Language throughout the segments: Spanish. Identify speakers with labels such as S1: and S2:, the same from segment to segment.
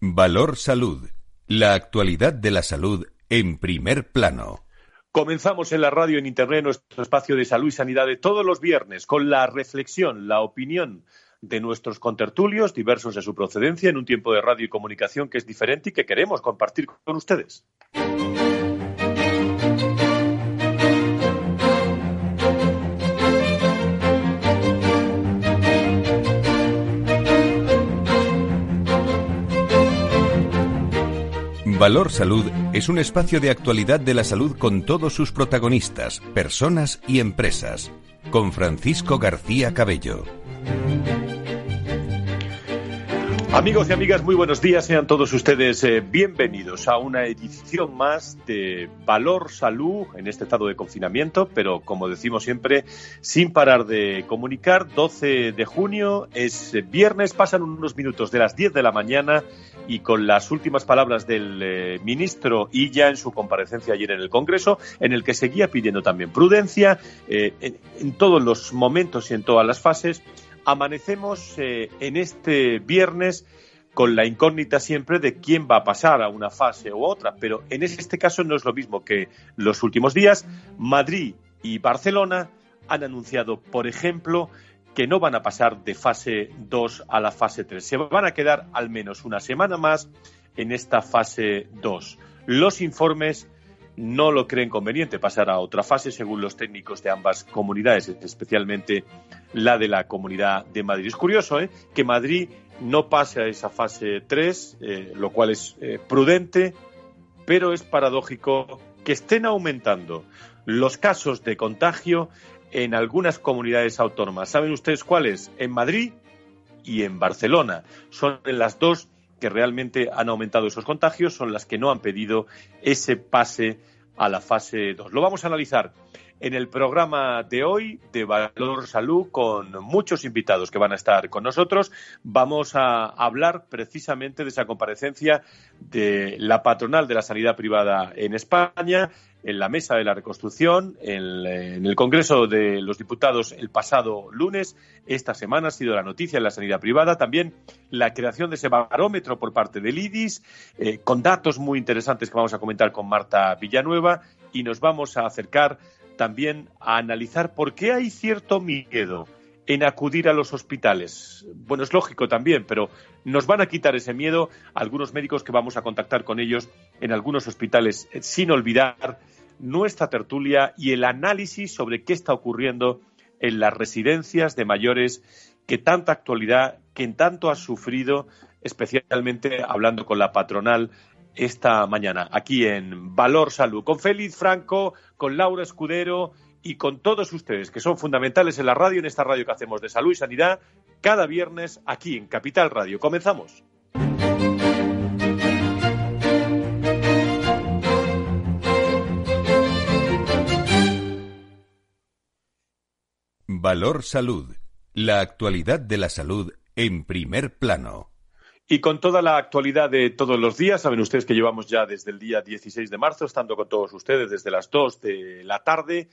S1: Valor Salud. La actualidad de la salud en primer plano.
S2: Comenzamos en la radio en Internet nuestro espacio de salud y sanidad de todos los viernes con la reflexión, la opinión de nuestros contertulios, diversos de su procedencia, en un tiempo de radio y comunicación que es diferente y que queremos compartir con ustedes.
S1: Valor Salud es un espacio de actualidad de la salud con todos sus protagonistas, personas y empresas. Con Francisco García Cabello.
S2: Amigos y amigas, muy buenos días. Sean todos ustedes eh, bienvenidos a una edición más de Valor Salud en este estado de confinamiento, pero como decimos siempre, sin parar de comunicar. 12 de junio es viernes, pasan unos minutos de las 10 de la mañana y con las últimas palabras del eh, ministro Illa en su comparecencia ayer en el Congreso, en el que seguía pidiendo también prudencia eh, en, todos los momentos y en todas las fases amanecemos eh, en este viernes con la incógnita siempre de quién va a pasar a una fase u otra, pero en este caso no es lo mismo que los últimos días. Madrid y Barcelona han anunciado, por ejemplo, que no van a pasar de fase 2 a la fase 3. Se van a quedar al menos una semana más en esta fase 2. Los informes no lo creen conveniente pasar a otra fase, según los técnicos de ambas comunidades, especialmente la de la Comunidad de Madrid. Es curioso ¿eh? que Madrid no pase a esa fase 3, eh, lo cual es eh, prudente, pero es paradójico que estén aumentando los casos de contagio en algunas comunidades autónomas. ¿Saben ustedes cuáles? En Madrid y en Barcelona. Son las dos que realmente han aumentado esos contagios son las que no han pedido ese pase a la fase 2. Lo vamos a analizar en el programa de hoy de Valor Salud con muchos invitados que van a estar con nosotros. Vamos a hablar precisamente de esa comparecencia de la patronal de la sanidad privada en España en la mesa de la reconstrucción, en, el Congreso de los Diputados el pasado lunes. Esta semana ha sido la noticia en la sanidad privada. También la creación de ese barómetro por parte del IDIS, eh, con datos muy interesantes que vamos a comentar con Marta Villanueva. Y nos vamos a acercar también a analizar por qué hay cierto miedo en acudir a los hospitales. Bueno, es lógico también, pero nos van a quitar ese miedo algunos médicos que vamos a contactar con ellos en algunos hospitales, eh, sin olvidar nuestra tertulia y el análisis sobre qué está ocurriendo en las residencias de mayores que tanta actualidad, que tanto ha sufrido, especialmente hablando con la patronal esta mañana, aquí en Valor Salud, con Félix Franco, con Laura Escudero y con todos ustedes, que son fundamentales en la radio, en esta radio que hacemos de salud y sanidad, cada viernes aquí en Capital Radio. Comenzamos.
S1: Valor Salud. La actualidad de la salud en primer plano.
S2: Y con toda la actualidad de todos los días, saben ustedes que llevamos ya desde el día 16 de marzo, estando con todos ustedes desde las 2 de la tarde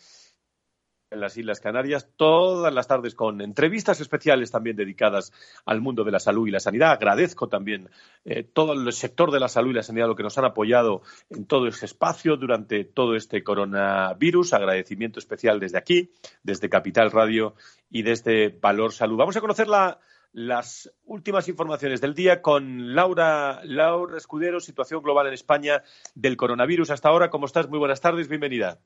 S2: en las Islas Canarias, todas las tardes con entrevistas especiales también dedicadas al mundo de la salud y la sanidad. Agradezco también eh, todo el sector de la salud y la sanidad, lo que nos han apoyado en todo ese espacio durante todo este coronavirus. Agradecimiento especial desde aquí, desde Capital Radio y desde Valor Salud. Vamos a conocer las últimas informaciones del día con Laura, Laura Escudero, situación global en España del coronavirus. Hasta ahora, ¿cómo estás? Muy buenas tardes, bienvenida.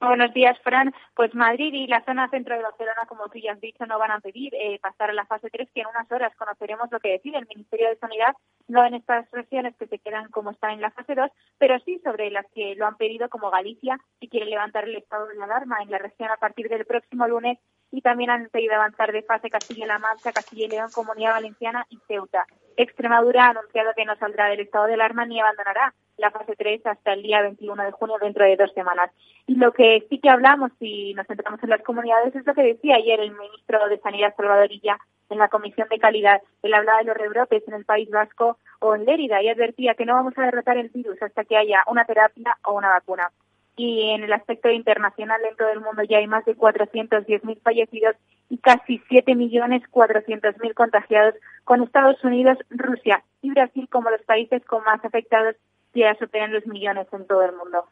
S3: Buenos días, Fran. Pues Madrid y la zona centro de Barcelona, como tú ya has dicho, no van a pedir eh, pasar a la fase 3, que en unas horas conoceremos lo que decide el Ministerio de Sanidad, no en estas regiones que se quedan como están en la fase 2, pero sí sobre las que lo han pedido, como Galicia, y quiere levantar el estado de alarma en la región a partir del próximo lunes, y también han pedido avanzar de fase Castilla-La Mancha, Castilla y León, Comunidad Valenciana y Ceuta. Extremadura ha anunciado que no saldrá del estado de alarma ni abandonará la fase 3 hasta el día 21 de junio, dentro de dos semanas. Y lo que sí que hablamos y nos centramos en las comunidades es lo que decía ayer el ministro de Sanidad Salvadorilla en la Comisión de Calidad. Él hablaba de los rebrotes en el País Vasco o en Lérida y advertía que no vamos a derrotar el virus hasta que haya una terapia o una vacuna. Y en el aspecto internacional en todo el mundo ya hay más de 410.000 fallecidos y casi 7.400.000 contagiados, con Estados Unidos, Rusia y Brasil como los países con más afectados ya superan los millones en todo el mundo.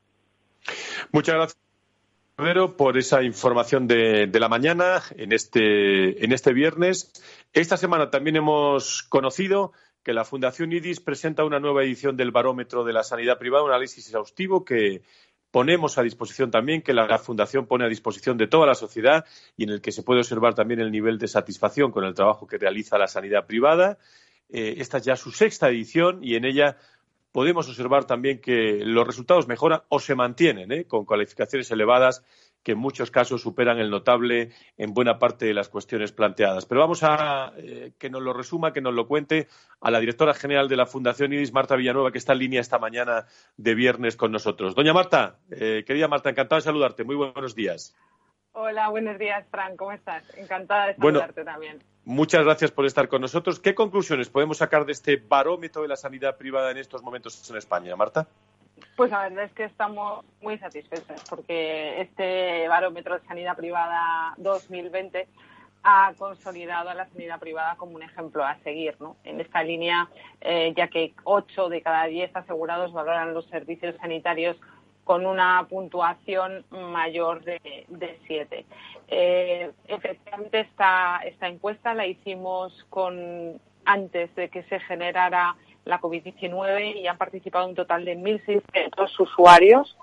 S2: Muchas gracias. Por esa información de, la mañana en este, en este viernes. Esta semana también hemos conocido que la Fundación IDIS presenta una nueva edición del Barómetro de la Sanidad Privada, un análisis exhaustivo que ponemos a disposición también, que la Fundación pone a disposición de toda la sociedad y en el que se puede observar también el nivel de satisfacción con el trabajo que realiza la sanidad privada. Eh, esta es ya su sexta edición y en ella podemos observar también que los resultados mejoran o se mantienen ¿eh? con calificaciones elevadas que en muchos casos superan el notable en buena parte de las cuestiones planteadas. Pero vamos a eh, que nos lo resuma, que nos lo cuente a la directora general de la Fundación IDIS, Marta Villanueva, que está en línea esta mañana de viernes con nosotros. Doña Marta, eh, querida Marta, encantada de saludarte. Muy buenos días.
S4: Hola, buenos días, Fran. ¿Cómo estás? Encantada de saludarte también.
S2: Muchas gracias por estar con nosotros. ¿Qué conclusiones podemos sacar de este barómetro de la sanidad privada en estos momentos en España, Marta?
S4: Pues la verdad es que estamos muy satisfechos porque este barómetro de sanidad privada 2020 ha consolidado a la sanidad privada como un ejemplo a seguir ¿no? en esta línea, eh, ya que 8 de cada 10 asegurados valoran los servicios sanitarios con una puntuación mayor de, de 7. Eh, efectivamente, esta, esta encuesta la hicimos con antes de que se generara la COVID-19 y han participado un total de 1.600 usuarios.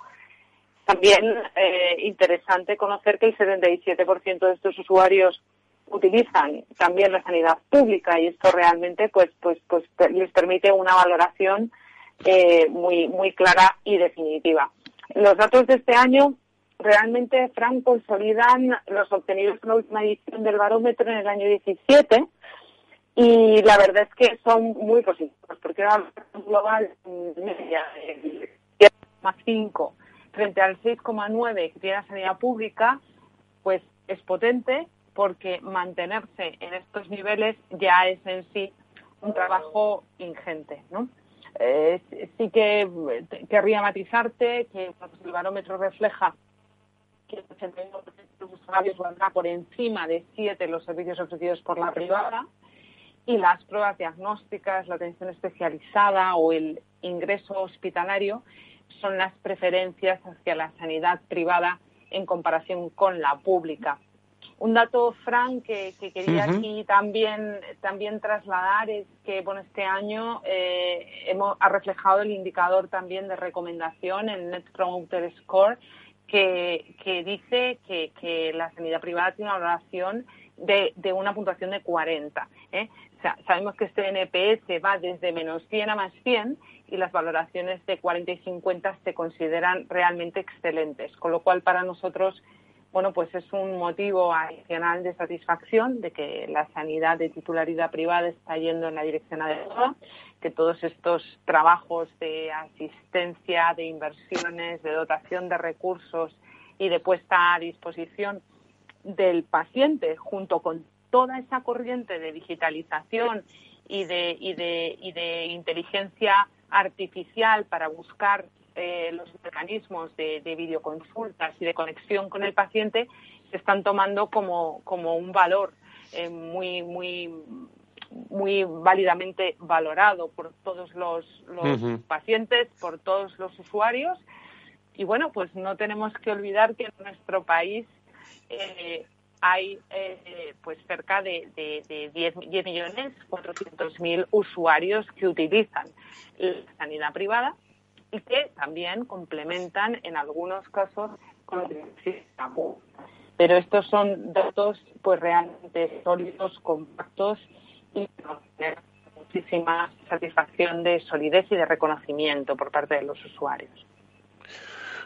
S4: También eh, interesante conocer que el 77% de estos usuarios utilizan también la sanidad pública y esto realmente pues pues pues les permite una valoración eh, muy muy clara y definitiva. Los datos de este año realmente, Frank, consolidan los obtenidos en la última edición del barómetro en el año 17 y la verdad es que son muy positivos, porque era global media más 5 frente al 6,9 que tiene la sanidad pública, pues es potente porque mantenerse en estos niveles ya es en sí un trabajo ingente, ¿no? Eh, sí que querría matizarte que el barómetro refleja que el 81% de los usuarios valdrá por encima de 7 los servicios ofrecidos por la privada y las pruebas diagnósticas, la atención especializada o el ingreso hospitalario son las preferencias hacia la sanidad privada en comparación con la pública. Un dato, Frank, que, quería aquí también, también trasladar es que bueno, este año eh, hemos, ha reflejado el indicador también de recomendación, el Net Promoter Score, que, que dice que, que, la sanidad privada tiene una valoración de, una puntuación de 40. ¿eh? sabemos que este NPS va desde menos 100 a más 100 y las valoraciones de 40 y 50 se consideran realmente excelentes, con lo cual para nosotros bueno, pues es un motivo adicional de satisfacción de que la sanidad de titularidad privada está yendo en la dirección adecuada, que todos estos trabajos de asistencia, de inversiones, de dotación de recursos y de puesta a disposición del paciente, junto con toda esa corriente de digitalización y de, y de, y de inteligencia artificial para buscar eh, los mecanismos de, videoconsultas y de conexión con el paciente se están tomando como, como un valor eh, muy, muy, muy válidamente valorado por todos los, pacientes, por todos los usuarios. Y bueno, pues no tenemos que olvidar que en nuestro país eh, hay pues cerca de, de, de 10, 10 millones 400 mil usuarios que utilizan la sanidad privada y que también complementan en algunos casos con sistema Pero estos son datos pues realmente sólidos, compactos y tener muchísima satisfacción de solidez y de reconocimiento por parte de los usuarios.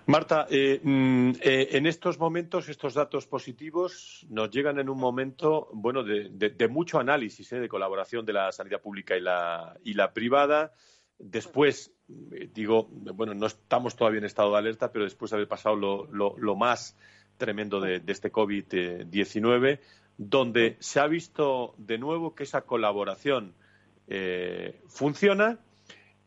S2: Marta, eh, mm, eh, en estos momentos, estos datos positivos nos llegan en un momento, bueno, de, mucho análisis, eh, de colaboración de la sanidad pública y la, y la privada. Después, digo, bueno, no estamos todavía en estado de alerta, pero después de haber pasado lo, más tremendo de, este COVID-19, donde se ha visto de nuevo que esa colaboración funciona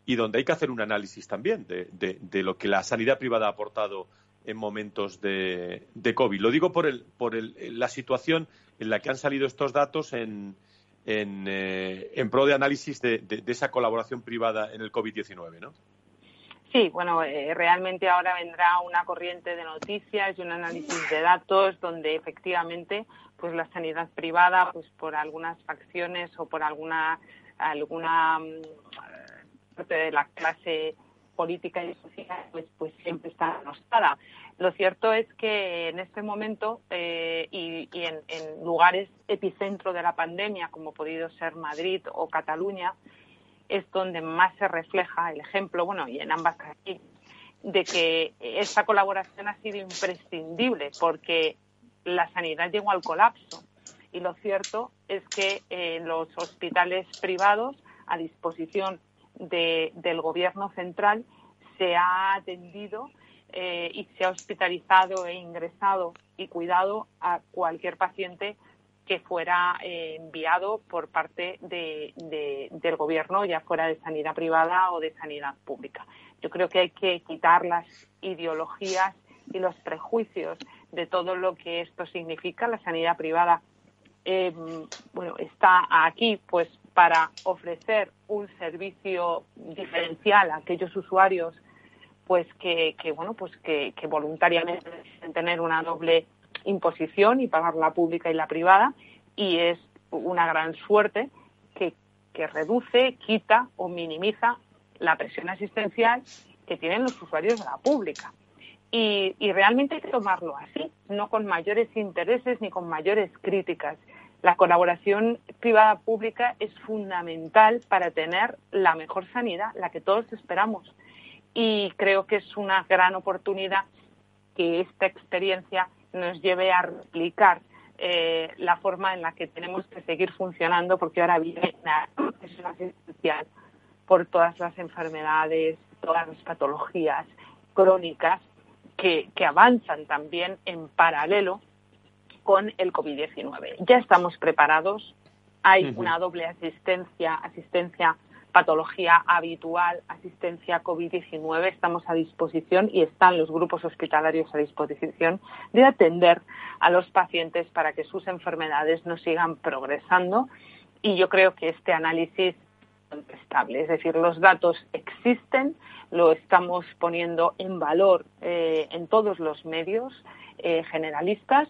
S2: y donde hay que hacer un análisis también de, lo que la sanidad privada ha aportado en momentos de, COVID. Lo digo por, el, por la situación en la que han salido estos datos en, en, eh, en pro de análisis de, esa colaboración privada en el COVID-19, ¿no?
S4: Sí, bueno, eh, realmente ahora vendrá una corriente de noticias y un análisis de datos donde efectivamente pues la sanidad privada pues por algunas facciones o por alguna alguna parte de la clase política y social pues pues siempre está anostada. Lo cierto es que en este momento eh, y, en, lugares epicentro de la pandemia, como ha podido ser Madrid o Cataluña, es donde más se refleja el ejemplo, bueno, y en ambas aquí, de que esta colaboración ha sido imprescindible porque la sanidad llegó al colapso. Y lo cierto es que en los hospitales privados, a disposición del Gobierno central, se ha atendido eh, y se ha hospitalizado e ingresado y cuidado a cualquier paciente que fuera eh, enviado por parte del gobierno, ya fuera de sanidad privada o de sanidad pública. Yo creo que hay que quitar las ideologías y los prejuicios de todo lo que esto significa. La sanidad privada eh, bueno, está aquí pues para ofrecer un servicio diferencial a aquellos usuarios pues que, bueno pues que, voluntariamente deciden tener una doble imposición y pagar la pública y la privada y es una gran suerte que, reduce, quita o minimiza la presión asistencial que tienen los usuarios de la pública. Y, realmente hay que tomarlo así, no con mayores intereses ni con mayores críticas. La colaboración privada-pública es fundamental para tener la mejor sanidad, la que todos esperamos. Y creo que es una gran oportunidad que esta experiencia nos lleve a replicar eh, la forma en la que tenemos que seguir funcionando porque ahora viene presión asistencial por todas las enfermedades, todas las patologías crónicas que avanzan también en paralelo con el COVID-19. Ya estamos preparados, hay una doble asistencia, asistencia patología habitual, asistencia COVID-19, estamos a disposición y están los grupos hospitalarios a disposición de atender a los pacientes para que sus enfermedades no sigan progresando. Y yo creo que este análisis es estable, es decir, los datos existen, lo estamos poniendo en valor eh, en todos los medios eh, generalistas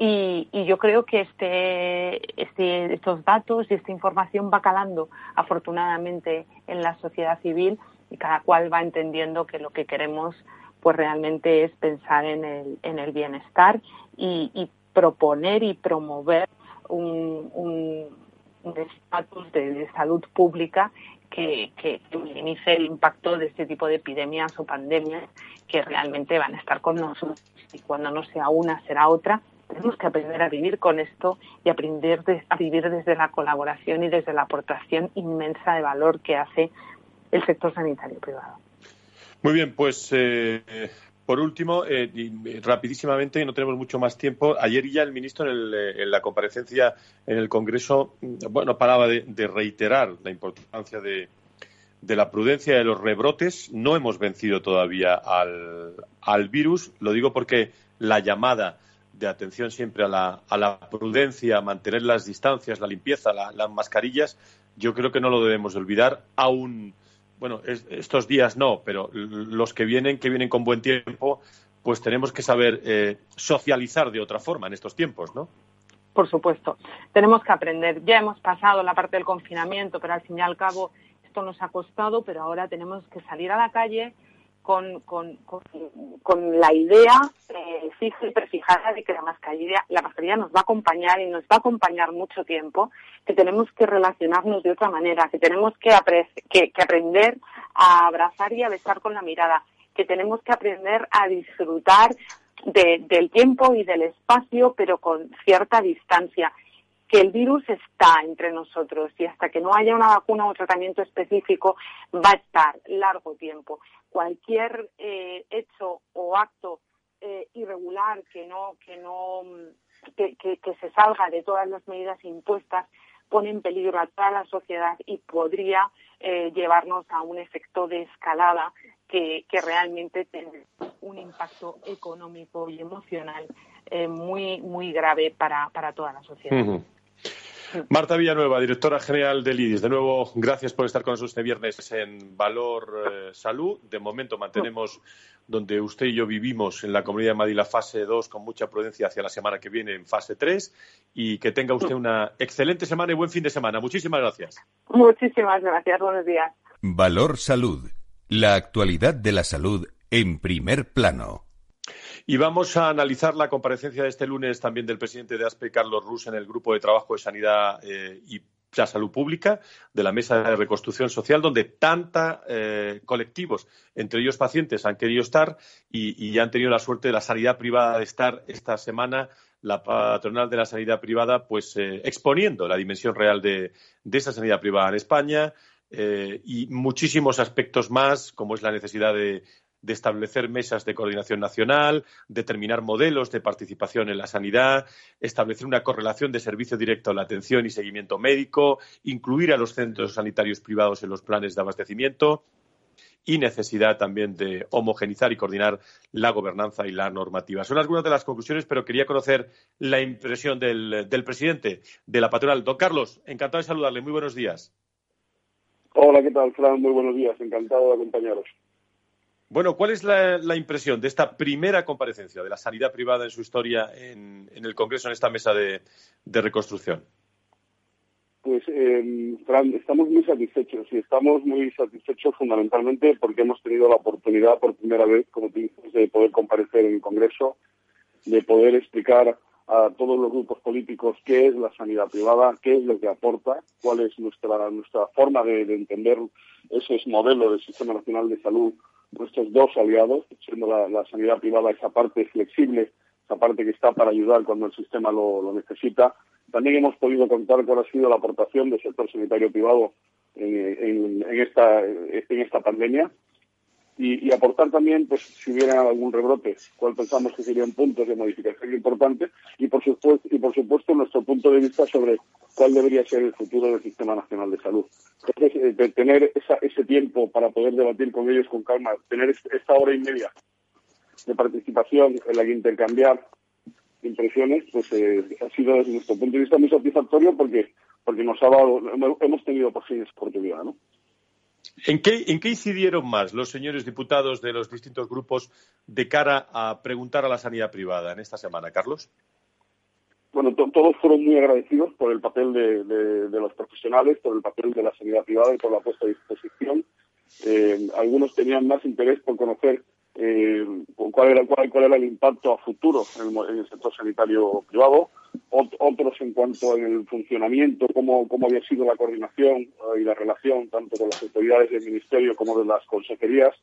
S4: y, yo creo que este, este, estos datos y esta información va calando afortunadamente en la sociedad civil y cada cual va entendiendo que lo que queremos pues realmente es pensar en el, en el bienestar y, proponer y promover un, un, estatus de, salud pública que, minimice el impacto de este tipo de epidemias o pandemias que realmente van a estar con nosotros y cuando no sea una será otra tenemos que aprender a vivir con esto y aprender a vivir desde la colaboración y desde la aportación inmensa de valor que hace el sector sanitario privado.
S2: Muy bien, pues eh, por último, eh, rapidísimamente, no tenemos mucho más tiempo. Ayer ya el ministro en, eh, la comparecencia en el Congreso, mm, bueno, paraba de, reiterar la importancia de, la prudencia de los rebrotes. No hemos vencido todavía al virus. Lo digo porque la llamada de atención siempre a la, a la prudencia, mantener las distancias, la limpieza, las mascarillas, yo creo que no lo debemos olvidar, aún, bueno, estos días no, pero los que vienen, que vienen con buen tiempo, pues tenemos que saber eh, socializar de otra forma en estos tiempos, ¿no?
S4: Por supuesto, tenemos que aprender. Ya hemos pasado la parte del confinamiento, pero al fin y al cabo esto nos ha costado, pero ahora tenemos que salir a la calle, con, con, con, la idea eh, fija y prefijada de que la mascarilla, la mascarilla nos va a acompañar y nos va a acompañar mucho tiempo, que tenemos que relacionarnos de otra manera, que tenemos que, que, aprender a abrazar y a besar con la mirada, que tenemos que aprender a disfrutar del tiempo y del espacio, pero con cierta distancia que el virus está entre nosotros y hasta que no haya una vacuna o tratamiento específico va a estar largo tiempo. Cualquier eh, hecho o acto eh, irregular que no que no que, se salga de todas las medidas impuestas pone en peligro a toda la sociedad y podría eh, llevarnos a un efecto de escalada que, realmente un impacto económico y emocional eh, muy, muy grave para, para toda la sociedad.
S2: Marta Villanueva, directora general del IDIS. De nuevo, gracias por estar con nosotros este viernes en Valor eh, Salud. De momento mantenemos donde usted y yo vivimos en la Comunidad de Madrid la fase 2 con mucha prudencia hacia la semana que viene en fase 3 y que tenga usted una excelente semana y buen fin de semana. Muchísimas gracias.
S4: Muchísimas gracias. Buenos días.
S1: Valor Salud. La actualidad de la salud en primer plano.
S2: Y vamos a analizar la comparecencia de este lunes también del presidente de ASPE, Carlos Rus, en el Grupo de Trabajo de Sanidad eh, y la Salud Pública de la Mesa de Reconstrucción Social, donde tantos eh, colectivos, entre ellos pacientes, han querido estar y, ya han tenido la suerte de la sanidad privada de estar esta semana la patronal de la sanidad privada, pues eh, exponiendo la dimensión real de, esa sanidad privada en España, y muchísimos aspectos más, como es la necesidad de, de establecer mesas de coordinación nacional, determinar modelos de participación en la sanidad, establecer una correlación de servicio directo a la atención y seguimiento médico, incluir a los centros sanitarios privados en los planes de abastecimiento y necesidad también de homogenizar y coordinar la gobernanza y la normativa. Son algunas de las conclusiones, pero quería conocer la impresión del, presidente de la patronal. Don Carlos, encantado de saludarle. Muy buenos días.
S5: Hola, ¿qué tal, Fran? Muy buenos días. Encantado de acompañaros.
S2: Bueno, ¿cuál es la, impresión de esta primera comparecencia de la sanidad privada en su historia en, el Congreso, en esta mesa de, reconstrucción?
S5: Pues, eh, Fran, estamos muy satisfechos y estamos muy satisfechos fundamentalmente porque hemos tenido la oportunidad por primera vez, como tú dices, de poder comparecer en el Congreso, de poder explicar a todos los grupos políticos qué es la sanidad privada, qué es lo que aporta, cuál es nuestra, nuestra forma de, de entender ese modelo del Sistema Nacional de Salud nuestros dos aliados, siendo la, sanidad privada esa parte flexible, esa parte que está para ayudar cuando el sistema lo, necesita. También hemos podido contar cuál ha sido la aportación del sector sanitario privado en, esta, pandemia y, aportar también, pues, si hubiera algún rebrote, cuál pensamos que serían puntos de modificación importantes y por supuesto, y por supuesto nuestro punto de vista sobre cuál debería ser el futuro del Sistema Nacional de Salud. Entonces, de tener ese tiempo para poder debatir con ellos con calma, tener esta hora y media de participación en la que intercambiar impresiones, pues eh, ha sido desde nuestro punto de vista muy satisfactorio porque porque nos ha dado, hemos tenido por fin esa oportunidad, ¿no?
S2: ¿En qué, incidieron más los señores diputados de los distintos grupos de cara a preguntar a la sanidad privada en esta semana, Carlos?
S5: Bueno, todos fueron muy agradecidos por el papel de, los profesionales, por el papel de la sanidad privada y por la puesta a disposición. Eh, algunos tenían más interés por conocer eh, cuál, era, el impacto a futuro en el, sector sanitario privado, otros en cuanto el funcionamiento, cómo, cómo había sido la coordinación eh, y la relación tanto con las autoridades del Ministerio como de las consejerías.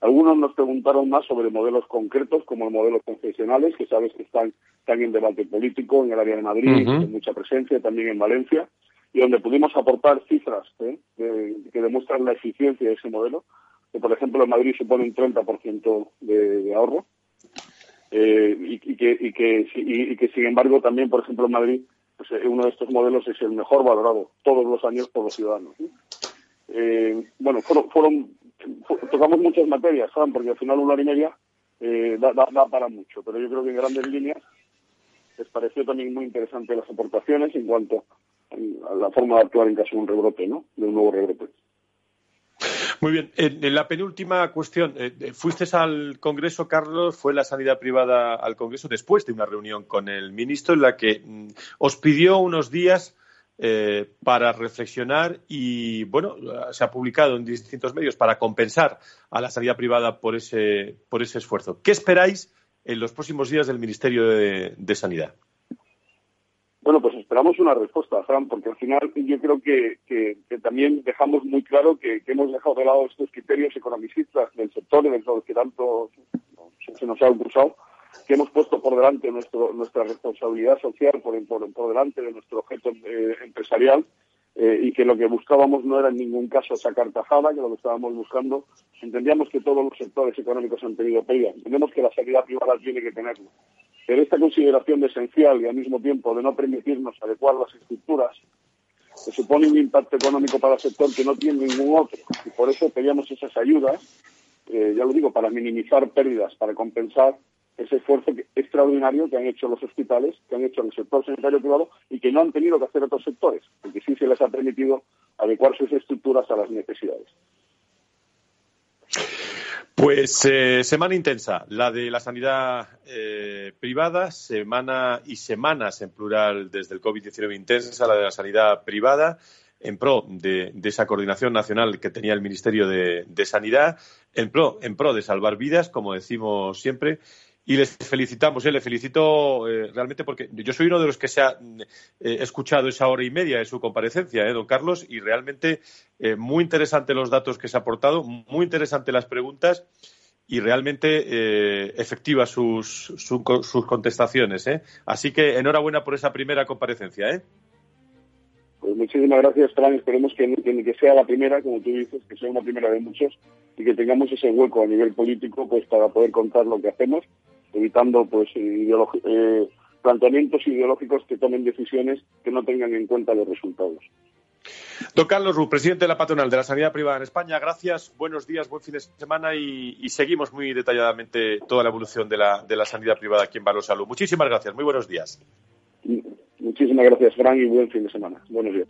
S5: Algunos nos preguntaron más sobre modelos concretos, como el modelo confesionales, que sabes que están, están en debate político en el área de Madrid, con mucha presencia, también en Valencia, y donde pudimos aportar cifras ¿eh? que demuestran la eficiencia de ese modelo que por ejemplo en Madrid supone un 30% de, de ahorro eh, y, que, y, que, y, que sin embargo también por ejemplo en Madrid pues, eh, uno de estos modelos es el mejor valorado todos los años por los ciudadanos. Eh, bueno, fueron, fueron, tocamos muchas materias, ¿saben? porque al final una hora y media eh, da, da, para mucho, pero yo creo que en grandes líneas les pareció también muy interesante las aportaciones en cuanto a la forma de actuar en caso de un rebrote, ¿no? De un nuevo rebrote.
S2: Muy bien. En, la penúltima cuestión, eh, eh, fuiste al Congreso, Carlos, fue la sanidad privada al Congreso después de una reunión con el ministro en la que mm, os pidió unos días eh, para reflexionar y, bueno, se ha publicado en distintos medios para compensar a la sanidad privada por ese, por ese esfuerzo. ¿Qué esperáis en los próximos días del Ministerio de Sanidad?
S5: Bueno, pues esperamos una respuesta, Fran, porque al final yo creo que, también dejamos muy claro que, hemos dejado de lado estos criterios economicistas del sector de los que tanto se nos ha cruzado, que hemos puesto por delante nuestro, nuestra responsabilidad social por, por, delante de nuestro objeto eh, empresarial eh, y que lo que buscábamos no era en ningún caso sacar tajada, que lo que estábamos buscando, entendíamos que todos los sectores económicos han tenido pérdida, entendemos que la sanidad privada tiene que tenerlo pero esta consideración de esencial y al mismo tiempo de no permitirnos adecuar las estructuras que supone un impacto económico para el sector que no tiene ningún otro. Y por eso pedíamos esas ayudas eh, ya lo digo, para minimizar pérdidas, para compensar ese esfuerzo extraordinario que han hecho los hospitales, que han hecho el sector sanitario privado y que no han tenido que hacer otros sectores, porque sí se les ha permitido adecuar sus estructuras a las necesidades.
S2: Pues eh, semana intensa, la de la sanidad eh, privada, semana y semanas en plural desde el COVID-19 intensa, la de la sanidad privada, en pro de, esa coordinación nacional que tenía el Ministerio de, Sanidad, en pro, en pro de salvar vidas, como decimos siempre, y les felicitamos, ¿eh? le felicito eh, realmente porque yo soy uno de los que se ha eh, escuchado esa hora y media de su comparecencia, ¿eh, don Carlos, y realmente eh, muy interesante los datos que se ha aportado, muy interesante las preguntas y realmente efectivas sus, sus contestaciones. Así que enhorabuena por esa primera comparecencia. ¿eh?
S5: Pues muchísimas gracias, Fran. Esperemos que, que, sea la primera, como tú dices, que sea una primera de muchos y que tengamos ese hueco a nivel político pues para poder contar lo que hacemos evitando pues eh, planteamientos ideológicos que tomen decisiones que no tengan en cuenta los resultados.
S2: Don Carlos Ru, presidente de la patronal de la sanidad privada en España, gracias, buenos días, buen fin de semana y, seguimos muy detalladamente toda la evolución de la, de la sanidad privada aquí en Valor Salud. Muchísimas gracias, muy buenos días.
S5: Muchísimas gracias, Fran, y buen fin de semana. Buenos días.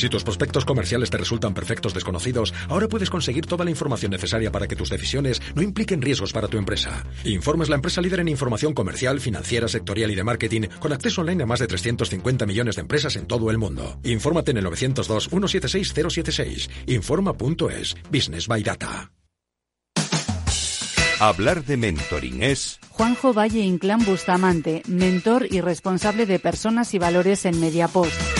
S6: Si tus prospectos comerciales te resultan perfectos desconocidos, ahora puedes conseguir toda la información necesaria para que tus decisiones no impliquen riesgos para tu empresa. Informes la empresa líder en información comercial, financiera, sectorial y de marketing, con acceso online a más de 350 millones de empresas en todo el mundo. Infórmate en el 902-176-076. Informa.es. Business by Data.
S1: Hablar de mentoring es...
S7: Juanjo Valle Inclán Bustamante, mentor y responsable de personas y valores en Mediapost.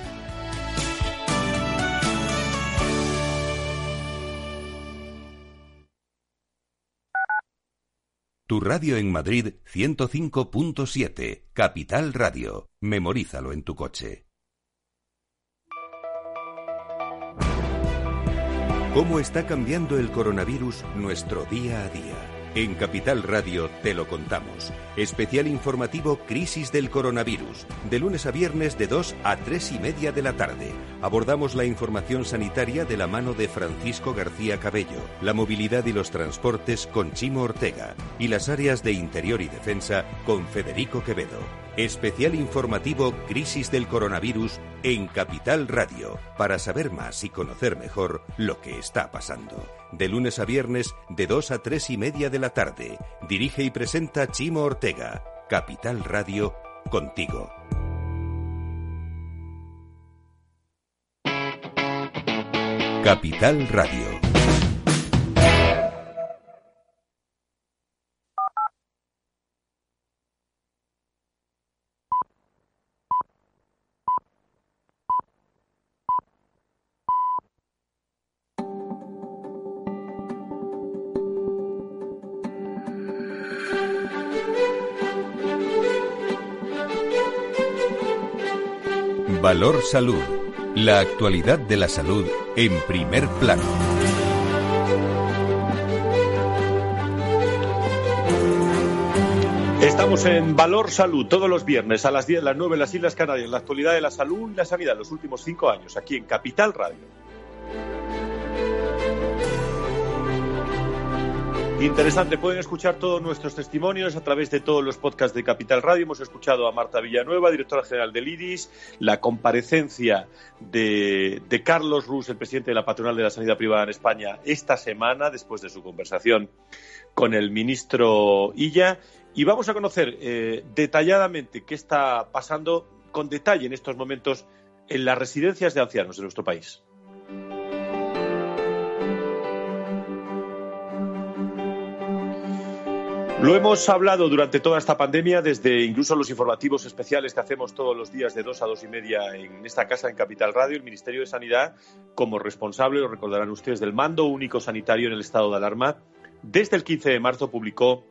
S1: Tu radio en Madrid 105.7, Capital Radio. Memorízalo en tu coche. ¿Cómo está cambiando el coronavirus nuestro día a día? En Capital Radio te lo contamos. Especial informativo Crisis del Coronavirus. De lunes a viernes de 2 a 3 y media de la tarde. Abordamos la información sanitaria de la mano de Francisco García Cabello, la movilidad y los transportes con Chimo Ortega y las áreas de interior y defensa con Federico Quevedo. Especial informativo Crisis del Coronavirus en Capital Radio, para saber más y conocer mejor lo que está pasando. De lunes a viernes, de 2 a 3 y media de la tarde. Dirige y presenta Chimo Ortega. Capital Radio, contigo. Capital Radio. Valor Salud. La actualidad de la salud en primer plano.
S2: Estamos en Valor Salud todos los viernes a las 10, las 9 en las Islas Canarias. La actualidad de la salud y la sanidad en los últimos cinco años, aquí en Capital Radio. Interesante, pueden escuchar todos nuestros testimonios a través de todos los podcasts de Capital Radio. Hemos escuchado a Marta Villanueva, directora general del IRIS, la comparecencia de, Carlos Rus, el presidente de la patronal de la sanidad privada en España, esta semana, después de su conversación con el ministro Illa. Y vamos a conocer eh, detalladamente qué está pasando con detalle en estos momentos en las residencias de ancianos de nuestro país. Lo hemos hablado durante toda esta pandemia, desde incluso los informativos especiales que hacemos todos los días de dos a dos y media en esta casa en Capital Radio. El Ministerio de Sanidad, como responsable, lo recordarán ustedes, del mando único sanitario en el estado de alarma, desde el 15 de marzo publicó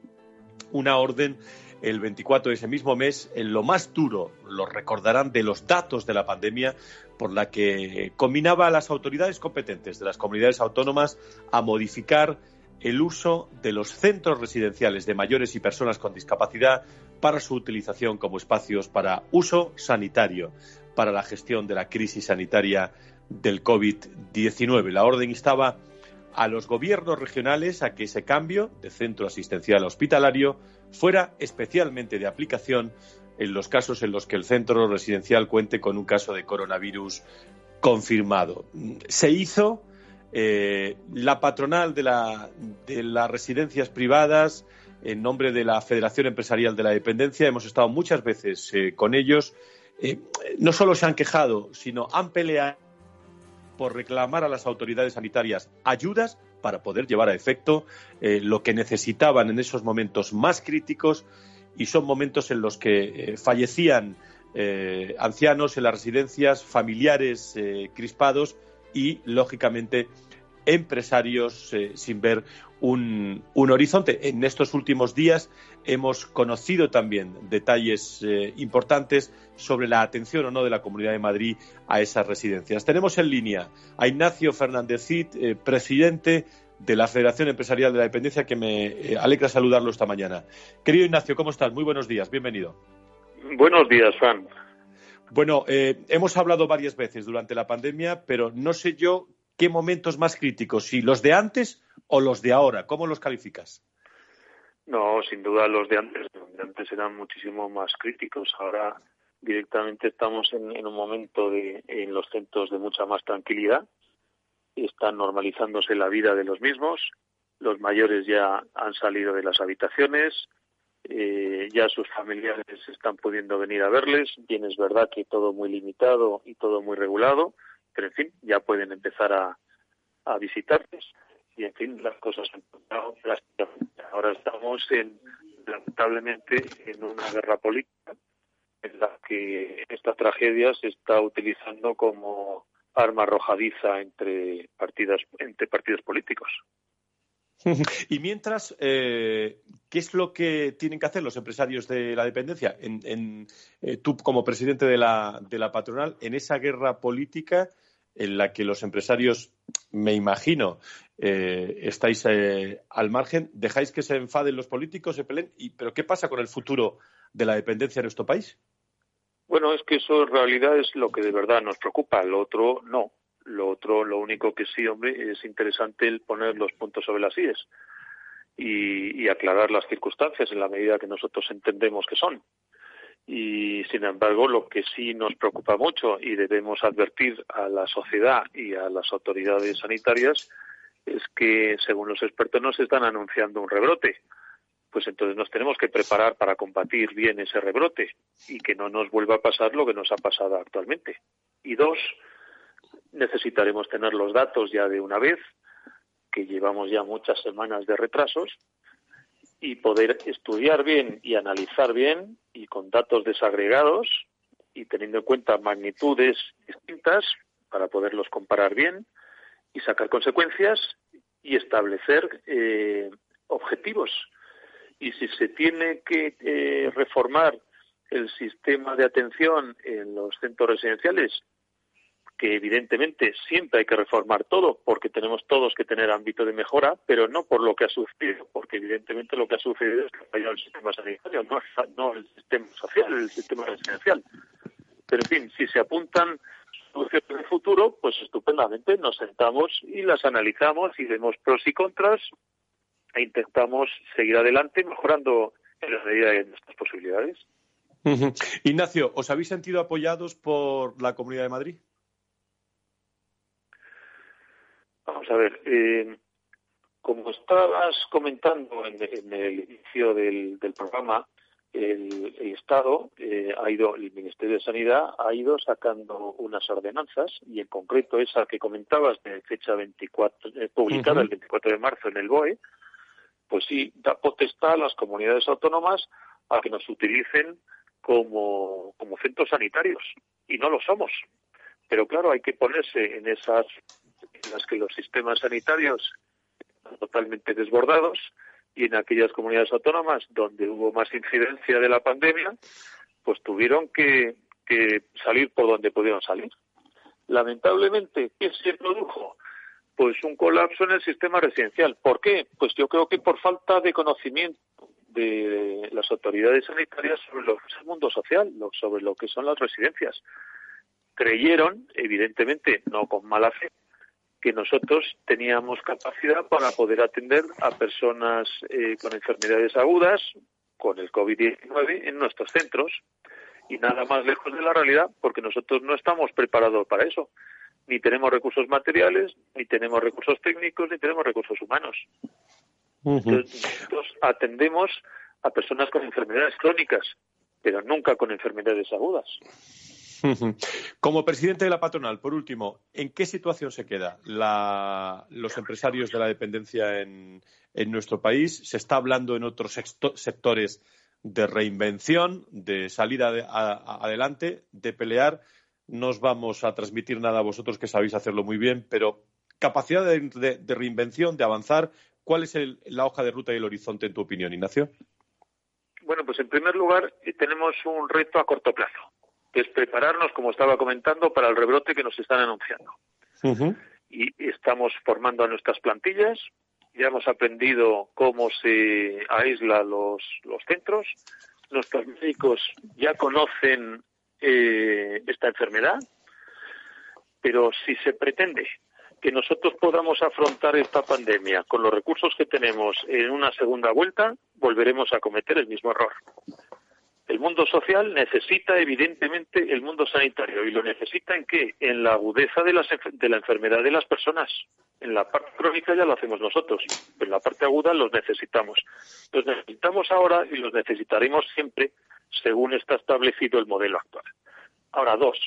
S2: una orden el 24 de ese mismo mes en lo más duro, lo recordarán, de los datos de la pandemia, por la que combinaba a las autoridades competentes de las comunidades autónomas a modificar el uso de los centros residenciales de mayores y personas con discapacidad para su utilización como espacios para uso sanitario, para la gestión de la crisis sanitaria del COVID-19. La orden instaba a los gobiernos regionales a que ese cambio de centro asistencial hospitalario fuera especialmente de aplicación en los casos en los que el centro residencial cuente con un caso de coronavirus confirmado. Se hizo eh, la patronal de, las residencias privadas, en nombre de la Federación Empresarial de la Dependencia, hemos estado muchas veces eh, con ellos. Eh, no solo se han quejado, sino han peleado por reclamar a las autoridades sanitarias ayudas para poder llevar a efecto lo que necesitaban en esos momentos más críticos y son momentos en los que fallecían ancianos en las residencias, familiares crispados y, lógicamente, empresarios eh, sin ver un, horizonte. En estos últimos días hemos conocido también detalles eh, importantes sobre la atención o no de la Comunidad de Madrid a esas residencias. Tenemos en línea a Ignacio Fernández Cid, eh, presidente de la Federación Empresarial de la Dependencia, que me alegra saludarlo esta mañana. Querido Ignacio, ¿cómo estás? Muy buenos días, bienvenido.
S8: Buenos días, Juan.
S2: Bueno, eh, hemos hablado varias veces durante la pandemia, pero no sé yo qué momentos más críticos, si los de antes o los de ahora. ¿Cómo los calificas?
S8: No, sin duda los de antes. De antes eran muchísimo más críticos. Ahora directamente estamos en, un momento de, en los centros de mucha más tranquilidad. Está normalizándose la vida de los mismos. Los mayores ya han salido de las habitaciones eh, ya sus familiares están pudiendo venir a verles. Bien es verdad que todo muy limitado y todo muy regulado, pero en fin, ya pueden empezar a, visitarles. Y en fin, las cosas han cambiado Ahora estamos en, lamentablemente en una guerra política en la que esta tragedia se está utilizando como arma arrojadiza entre partidas entre partidos políticos.
S2: y mientras, eh, ¿qué es lo que tienen que hacer los empresarios de la dependencia? En, eh, tú, como presidente de la, de la patronal, en esa guerra política en la que los empresarios, me imagino, eh, estáis al margen, ¿dejáis que se enfaden los políticos, se peleen? Y, ¿Pero qué pasa con el futuro de la dependencia en nuestro país?
S8: Bueno, es que eso en realidad es lo que de verdad nos preocupa, lo otro no. Lo otro, lo único que sí, hombre, es interesante el poner los puntos sobre las IES y, aclarar las circunstancias en la medida que nosotros entendemos que son. Y, sin embargo, lo que sí nos preocupa mucho y debemos advertir a la sociedad y a las autoridades sanitarias es que, según los expertos, nos están anunciando un rebrote. Pues entonces nos tenemos que preparar para combatir bien ese rebrote y que no nos vuelva a pasar lo que nos ha pasado actualmente. Y dos, necesitaremos tener los datos ya de una vez, que llevamos ya muchas semanas de retrasos, y poder estudiar bien y analizar bien y con datos desagregados y teniendo en cuenta magnitudes distintas para poderlos comparar bien y sacar consecuencias y establecer eh, objetivos. Y si se tiene que eh, reformar el sistema de atención en los centros residenciales, que evidentemente siempre hay que reformar todo, porque tenemos todos que tener ámbito de mejora, pero no por lo que ha sucedido, porque evidentemente lo que ha sucedido es que ha fallado el sistema sanitario, no, no el sistema social, el sistema residencial. Pero en fin, si se apuntan soluciones de futuro, pues estupendamente nos sentamos y las analizamos y vemos pros y contras e intentamos seguir adelante mejorando en la medida de nuestras posibilidades.
S2: Ignacio, ¿os habéis sentido apoyados por la Comunidad de Madrid?
S8: Vamos a ver, eh, como estabas comentando en, el inicio del, programa, el, Estado eh, ha ido, el Ministerio de Sanidad ha ido sacando unas ordenanzas y en concreto esa que comentabas de fecha 24, eh, publicada el 24 de marzo en el BOE, pues sí da potestad a las comunidades autónomas a que nos utilicen como, como centros sanitarios y no lo somos. Pero claro, hay que ponerse en esas en las que los sistemas sanitarios están totalmente desbordados y en aquellas comunidades autónomas donde hubo más incidencia de la pandemia, pues tuvieron que, que salir por donde pudieron salir. Lamentablemente, ¿qué se produjo? Pues un colapso en el sistema residencial. ¿Por qué? Pues yo creo que por falta de conocimiento de las autoridades sanitarias sobre lo que es el mundo social, sobre lo que son las residencias. Creyeron, evidentemente no con mala fe, que nosotros teníamos capacidad para poder atender a personas eh, con enfermedades agudas, con el COVID-19 en nuestros centros. Y nada más lejos de la realidad, porque nosotros no estamos preparados para eso. Ni tenemos recursos materiales, ni tenemos recursos técnicos, ni tenemos recursos humanos. nosotros atendemos a personas con enfermedades crónicas, pero nunca con enfermedades agudas.
S2: Como presidente de la patronal, por último, ¿en qué situación se quedan los empresarios de la dependencia en, nuestro país? ¿Se está hablando en otros sectores de reinvención, de salida adelante, de pelear? No os vamos a transmitir nada a vosotros que sabéis hacerlo muy bien, pero capacidad de, reinvención, de avanzar. ¿Cuál es la hoja de ruta y el horizonte en tu opinión, Ignacio?
S8: Bueno, pues en primer lugar eh, tenemos un reto a corto plazo que es prepararnos, como estaba comentando, para el rebrote que nos están anunciando. Y estamos formando a nuestras plantillas, ya hemos aprendido cómo se aísla los, los centros, nuestros médicos ya conocen eh, esta enfermedad, pero si se pretende que nosotros podamos afrontar esta pandemia con los recursos que tenemos en una segunda vuelta, volveremos a cometer el mismo error. El mundo social necesita evidentemente el mundo sanitario y lo necesita en qué? En la agudeza de, la enfermedad de las personas. En la parte crónica ya lo hacemos nosotros, pero en la parte aguda los necesitamos. Los necesitamos ahora y los necesitaremos siempre según está establecido el modelo actual. Ahora, dos.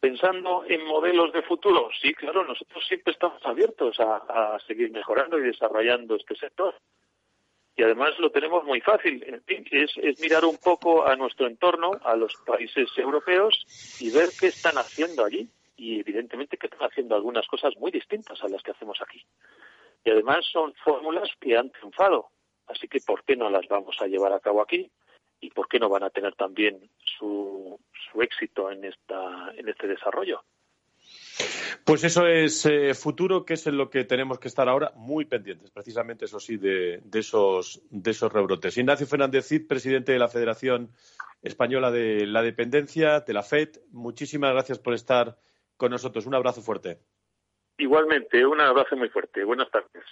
S8: Pensando en modelos de futuro, sí, claro, nosotros siempre estamos abiertos a seguir mejorando y desarrollando este sector y además lo tenemos muy fácil. En fin, es, es, mirar un poco a nuestro entorno, a los países europeos y ver qué están haciendo allí. Y evidentemente que están haciendo algunas cosas muy distintas a las que hacemos aquí. Y además son fórmulas que han triunfado. Así que ¿por qué no las vamos a llevar a cabo aquí? ¿Y por qué no van a tener también su, su éxito en, esta, en este desarrollo?
S2: Pues eso es eh, futuro, que es en lo que tenemos que estar ahora muy pendientes, precisamente, eso sí, de, esos, de esos rebrotes. Ignacio Fernández Cid, presidente de la Federación Española de la Dependencia, de la FED, muchísimas gracias por estar con nosotros. Un abrazo fuerte.
S8: Igualmente, un abrazo muy fuerte. Buenas tardes.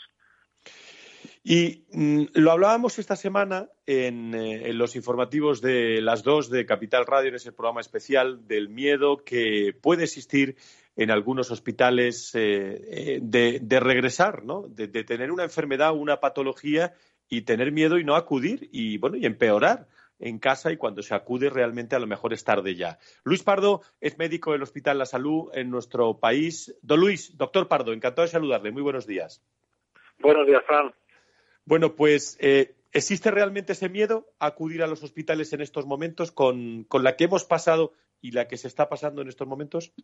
S2: Y mm, lo hablábamos esta semana en, eh, en, los informativos de las dos de Capital Radio, en ese programa especial del miedo que puede existir en algunos hospitales eh, eh, de, regresar, ¿no? De, tener una enfermedad, una patología y tener miedo y no acudir y bueno y empeorar en casa y cuando se acude realmente a lo mejor es tarde ya. Luis Pardo es médico del Hospital La Salud en nuestro país. Don Luis, doctor Pardo, encantado de saludarle. Muy buenos días.
S9: Buenos días, Fran.
S2: Bueno, pues eh, ¿existe realmente ese miedo a acudir a los hospitales en estos momentos con, con la que hemos pasado y la que se está pasando en estos momentos?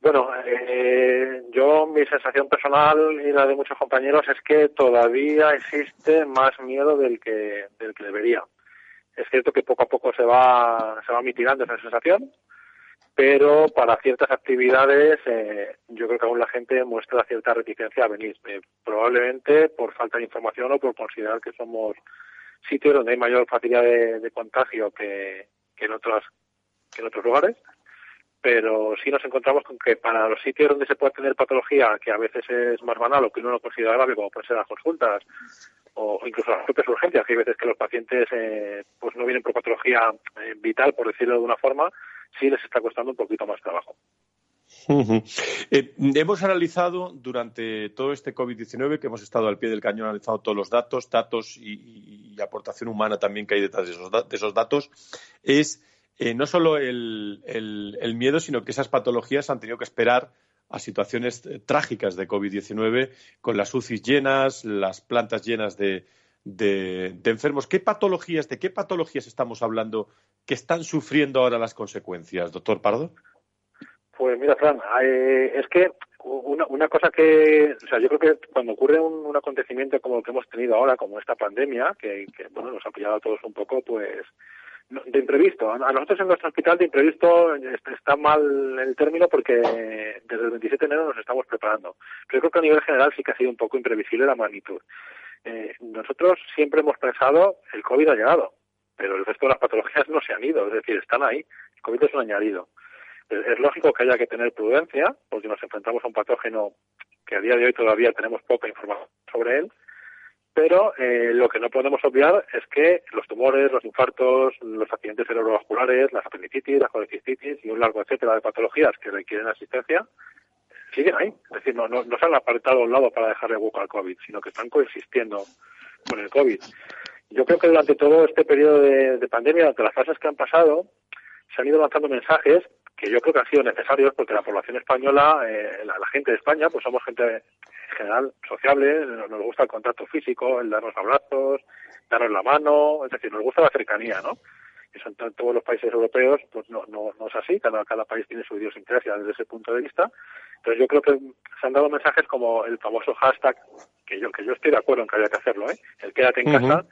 S9: Bueno, eh, yo mi sensación personal y la de muchos compañeros es que todavía existe más miedo del que del que debería. Es cierto que poco a poco se va, se va mitigando esa sensación, pero para ciertas actividades eh, yo creo que aún la gente muestra cierta reticencia a venir, eh, probablemente por falta de información o por considerar que somos sitios donde hay mayor facilidad de, contagio que, que, en otros que en otros lugares pero sí nos encontramos con que para los sitios donde se puede tener patología que a veces es más banal o que uno no considera grave como pueden ser las consultas o incluso las propias urgencias que hay veces que los pacientes eh, pues no vienen por patología eh, vital por decirlo de una forma sí les está costando un poquito más trabajo.
S2: Eh, hemos analizado durante todo este COVID-19, que hemos estado al pie del cañón, analizado todos los datos, datos y, aportación humana también que hay detrás de esos datos, es eh, no solo el, miedo, sino que esas patologías han tenido que esperar a situaciones eh, trágicas de COVID-19, con las UCI llenas, las plantas llenas de, enfermos. ¿Qué patologías, de qué patologías estamos hablando que están sufriendo ahora las consecuencias, doctor Pardo?
S9: Pues mira, Fran, eh, es que una, cosa que, o sea, yo creo que cuando ocurre un, acontecimiento como el que hemos tenido ahora, como esta pandemia, que, bueno, nos ha pillado a todos un poco, pues, de imprevisto. A nosotros en nuestro hospital de imprevisto está mal el término porque desde el 27 de enero nos estamos preparando. Pero yo creo que a nivel general sí que ha sido un poco imprevisible la magnitud. Eh, nosotros siempre hemos pensado el COVID ha llegado, pero el resto de las patologías no se han ido, es decir, están ahí. El COVID es un añadido es lógico que haya que tener prudencia, porque nos enfrentamos a un patógeno que a día de hoy todavía tenemos poca información sobre él, pero eh, lo que no podemos obviar es que los tumores, los infartos, los accidentes cerebrovasculares, las apendicitis, las colecistitis y un largo etcétera de patologías que requieren asistencia siguen ahí. Es decir, no, se han apartado a un lado para dejarle hueco al COVID, sino que están coexistiendo con el COVID. Yo creo que durante todo este periodo de pandemia, durante las fases que han pasado, se han ido lanzando mensajes que yo creo que han sido necesarios porque la población española, eh, la, gente de España, pues somos gente en general sociable, nos, gusta el contacto físico, el darnos abrazos, darnos la mano, es decir, nos gusta la cercanía, ¿no? Eso en todos los países europeos, pues no, no, no es así, cada, cada país tiene su idiosincrasia desde ese punto de vista. Entonces yo creo que se han dado mensajes como el famoso hashtag, que yo, que yo estoy de acuerdo en que haya que hacerlo, ¿eh? El quédate en casa,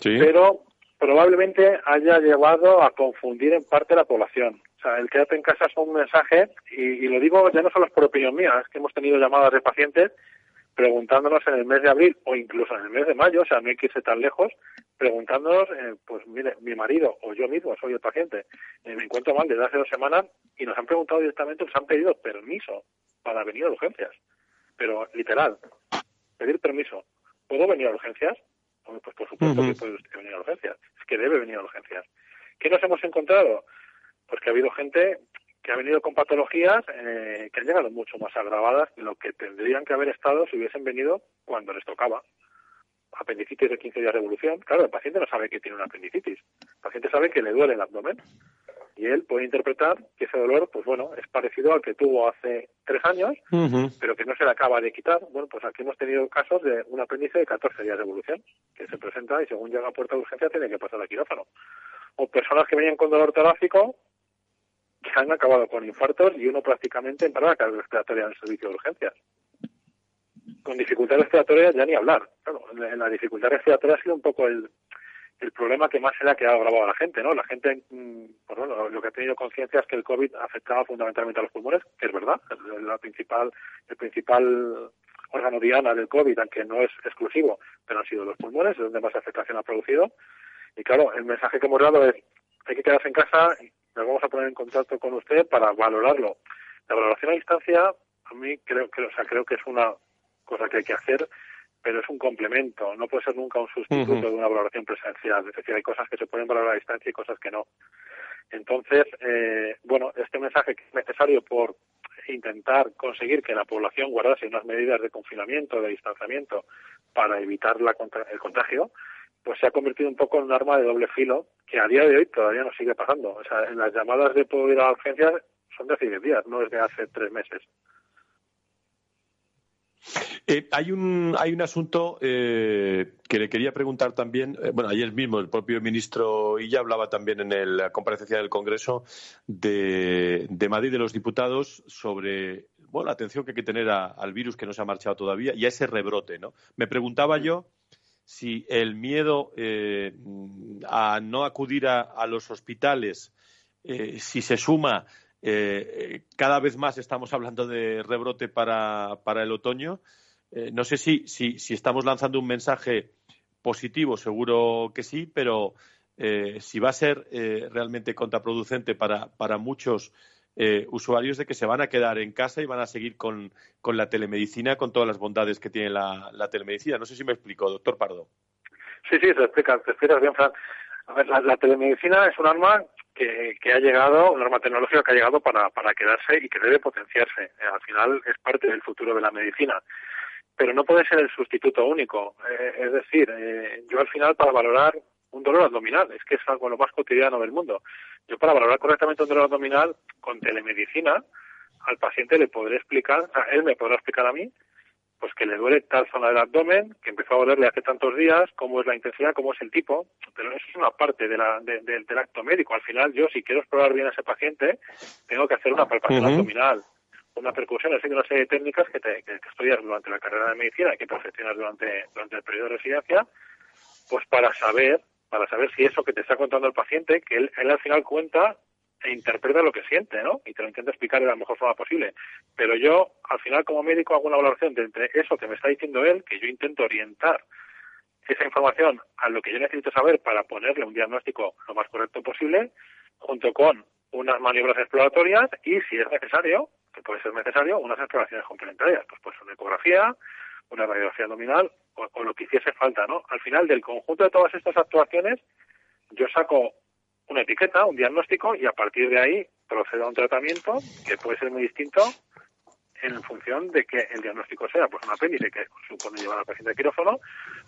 S9: pero probablemente haya llevado a confundir en parte la población sea, el quédate en casa es un mensaje, y, lo digo ya no solo es por opinión mía, es que hemos tenido llamadas de pacientes preguntándonos en el mes de abril o incluso en el mes de mayo, o sea, no hay que irse tan lejos, preguntándonos, eh, pues mire, mi marido o yo mismo soy el paciente, eh, me encuentro mal desde hace dos semanas y nos han preguntado directamente, nos han pedido permiso para venir a urgencias. Pero literal, pedir permiso. ¿Puedo venir a urgencias? Pues por supuesto que puede venir a urgencias. Es que debe venir a urgencias. ¿Qué nos hemos encontrado? Pues que ha habido gente que ha venido con patologías eh, que han llegado mucho más agravadas de lo que tendrían que haber estado si hubiesen venido cuando les tocaba. Apendicitis de 15 días de evolución. Claro, el paciente no sabe que tiene una apendicitis. El paciente sabe que le duele el abdomen. Y él puede interpretar que ese dolor, pues bueno, es parecido al que tuvo hace tres años, pero que no se le acaba de quitar. Bueno, pues aquí hemos tenido casos de un apéndice de 14 días de evolución, que se presenta y según llega a puerta de urgencia tiene que pasar al quirófano. O personas que venían con dolor torácico que han acabado con infartos y uno prácticamente en parada respiratoria en el servicio de urgencias. Con dificultad respiratoria ya ni hablar. Claro, en la dificultad respiratoria ha sido un poco el, el problema que más se le ha quedado grabado a la gente, ¿no? La gente, mm, pues bueno, lo que ha tenido conciencia es que el COVID afectaba fundamentalmente a los pulmones, que es verdad, la principal, el principal órgano diana del COVID, aunque no es exclusivo, pero han sido los pulmones, es donde más afectación ha producido. Y claro, el mensaje que hemos dado es, hay que quedarse en casa nos vamos a poner en contacto con usted para valorarlo. La valoración a distancia, a mí creo que, o sea, creo que es una cosa que hay que hacer, pero es un complemento, no puede ser nunca un sustituto de una valoración presencial. Es decir, hay cosas que se pueden valorar a distancia y cosas que no. Entonces, eh, bueno, este mensaje que es necesario por intentar conseguir que la población guardase unas medidas de confinamiento, de distanciamiento, para evitar la, el contagio, pues se ha convertido un poco en un arma de doble filo que a día de hoy todavía nos sigue pasando. O sea, en las llamadas de poder ir a la urgencia son de hace 10 días, no desde hace tres meses.
S2: Eh, hay un hay un asunto eh, que le quería preguntar también. Eh, bueno, ayer mismo el propio ministro ya hablaba también en la comparecencia del Congreso de, de Madrid de los diputados sobre bueno la atención que hay que tener al virus que no se ha marchado todavía y a ese rebrote, ¿no? Me preguntaba yo si el miedo a no acudir a, los hospitales, si se suma, cada vez más estamos hablando de rebrote para, el otoño. no sé si, si estamos lanzando un mensaje positivo, seguro que sí, pero eh, si va a ser eh, realmente contraproducente para, para muchos eh, usuarios de que se van a quedar en casa y van a seguir con, con la telemedicina, con todas las bondades que tiene la, telemedicina. No sé si me explico, doctor Pardo.
S9: Sí, sí, te explicas, te explicas. A ver, la, telemedicina es un arma que, que, ha llegado, un arma tecnológica que ha llegado para, para quedarse y que debe potenciarse. al final es parte del futuro de la medicina pero no puede ser el sustituto único. es decir, yo al final para valorar un dolor abdominal, es que es algo lo más cotidiano del mundo. Yo para valorar correctamente un dolor abdominal con telemedicina, al paciente le podré explicar, sea, él me podrá explicar a mí, pues que le duele tal zona del abdomen, que empezó a dolerle hace tantos días, cómo es la intensidad, cómo es el tipo, pero eso es una parte de la, del acto médico. Al final, yo, si quiero explorar bien a ese paciente, tengo que hacer una palpación abdominal, una percusión, es decir, una serie de técnicas que, te, que, estudias durante la carrera de medicina y que perfeccionas durante, durante el periodo de residencia, pues para saber para saber si eso que te está contando el paciente, que él, al final cuenta e interpreta lo que siente, ¿no? Y te lo intenta explicar de la mejor forma posible. Pero yo, al final, como médico, hago una valoración de entre eso que me está diciendo él, que yo intento orientar esa información a lo que yo necesito saber para ponerle un diagnóstico lo más correcto posible, junto con unas maniobras exploratorias y, si es necesario, que puede ser necesario, unas exploraciones complementarias. Pues, pues una ecografía, una radiografía abdominal o, lo que hiciese falta, ¿no? Al final del conjunto de todas estas actuaciones, yo saco una etiqueta, un diagnóstico y a partir de ahí procedo a un tratamiento que puede ser muy distinto en función de que el diagnóstico sea pues un apéndice que supone llevar al paciente a quirófano,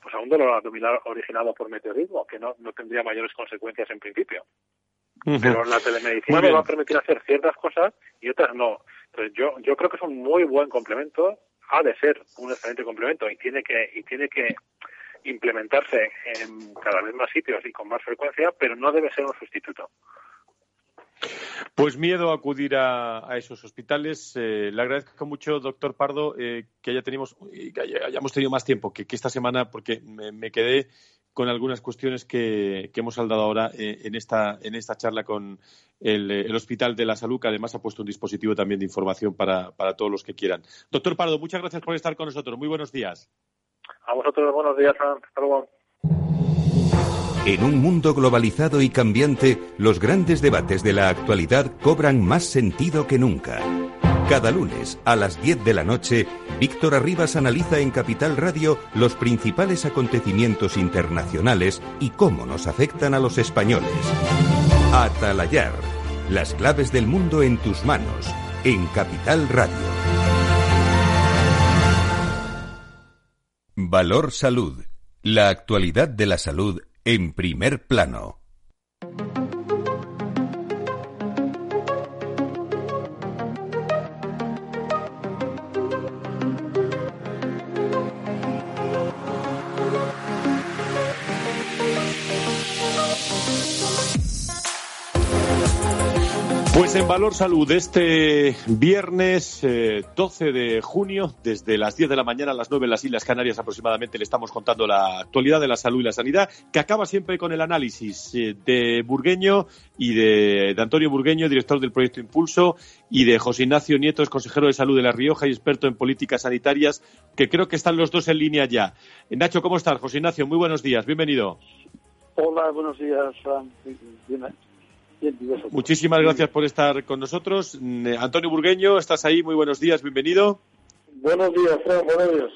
S9: pues a un dolor abdominal originado por meteorismo, que no, no tendría mayores consecuencias en principio. Pero la telemedicina me va a permitir hacer ciertas cosas y otras no. Entonces yo, yo creo que es un muy buen complemento ha de ser un excelente complemento y tiene que y tiene que implementarse en cada vez más sitios y con más frecuencia, pero no debe ser un sustituto.
S2: Pues miedo a acudir a, esos hospitales. Eh, le agradezco mucho, doctor Pardo, eh, que ya tenemos, que hayamos tenido más tiempo que, esta semana, porque me, quedé con algunas cuestiones que, hemos saldado ahora eh, en, esta, en esta charla con el, Hospital de la Salud, que además ha puesto un dispositivo también de información para, para todos los que quieran. Doctor Pardo, muchas gracias por estar con nosotros. Muy buenos días.
S9: A vosotros, buenos días. Hasta luego.
S1: En un mundo globalizado y cambiante, los grandes debates de la actualidad cobran más sentido que nunca. Cada lunes a las 10 de la noche, Víctor Arribas analiza en Capital Radio los principales acontecimientos internacionales y cómo nos afectan a los españoles. Atalayar, las claves del mundo en tus manos, en Capital Radio. Valor Salud, la actualidad de la salud en primer plano.
S2: En Valor Salud, este viernes 12 eh, de junio, desde las 10 de la mañana a las 9 en las Islas Canarias aproximadamente, le estamos contando la actualidad de la salud y la sanidad, que acaba siempre con el análisis eh, de Burgueño y de, Antonio Burgueño, director del proyecto Impulso, y de José Ignacio Nieto, consejero de salud de La Rioja y experto en políticas sanitarias, que creo que están los dos en línea ya. Nacho, ¿cómo estás? José Ignacio, muy buenos días, bienvenido.
S10: Hola, buenos días,
S2: Muchísimas gracias por estar con nosotros. Mm, eh, Antonio Burgueño, estás ahí, muy buenos días, bienvenido.
S10: Buenos días, buenos días.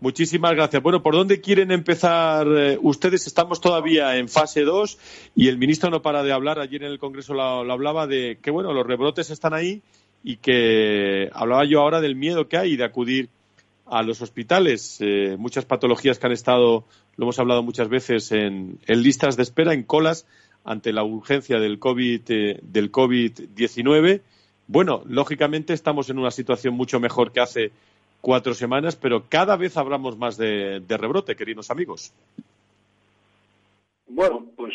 S2: Muchísimas gracias. Bueno, ¿por dónde quieren empezar eh, ustedes? Estamos todavía en fase 2 y el ministro no para de hablar. Ayer en el Congreso lo, hablaba de que, bueno, los rebrotes están ahí y que hablaba yo ahora del miedo que hay de acudir a los hospitales. Eh, muchas patologías que han estado, lo hemos hablado muchas veces, en listas de espera, en colas ante la urgencia del COVID eh, del COVID-19. Bueno, lógicamente estamos en una situación mucho mejor que hace cuatro semanas, pero cada vez hablamos más de, rebrote, queridos amigos.
S10: Bueno, pues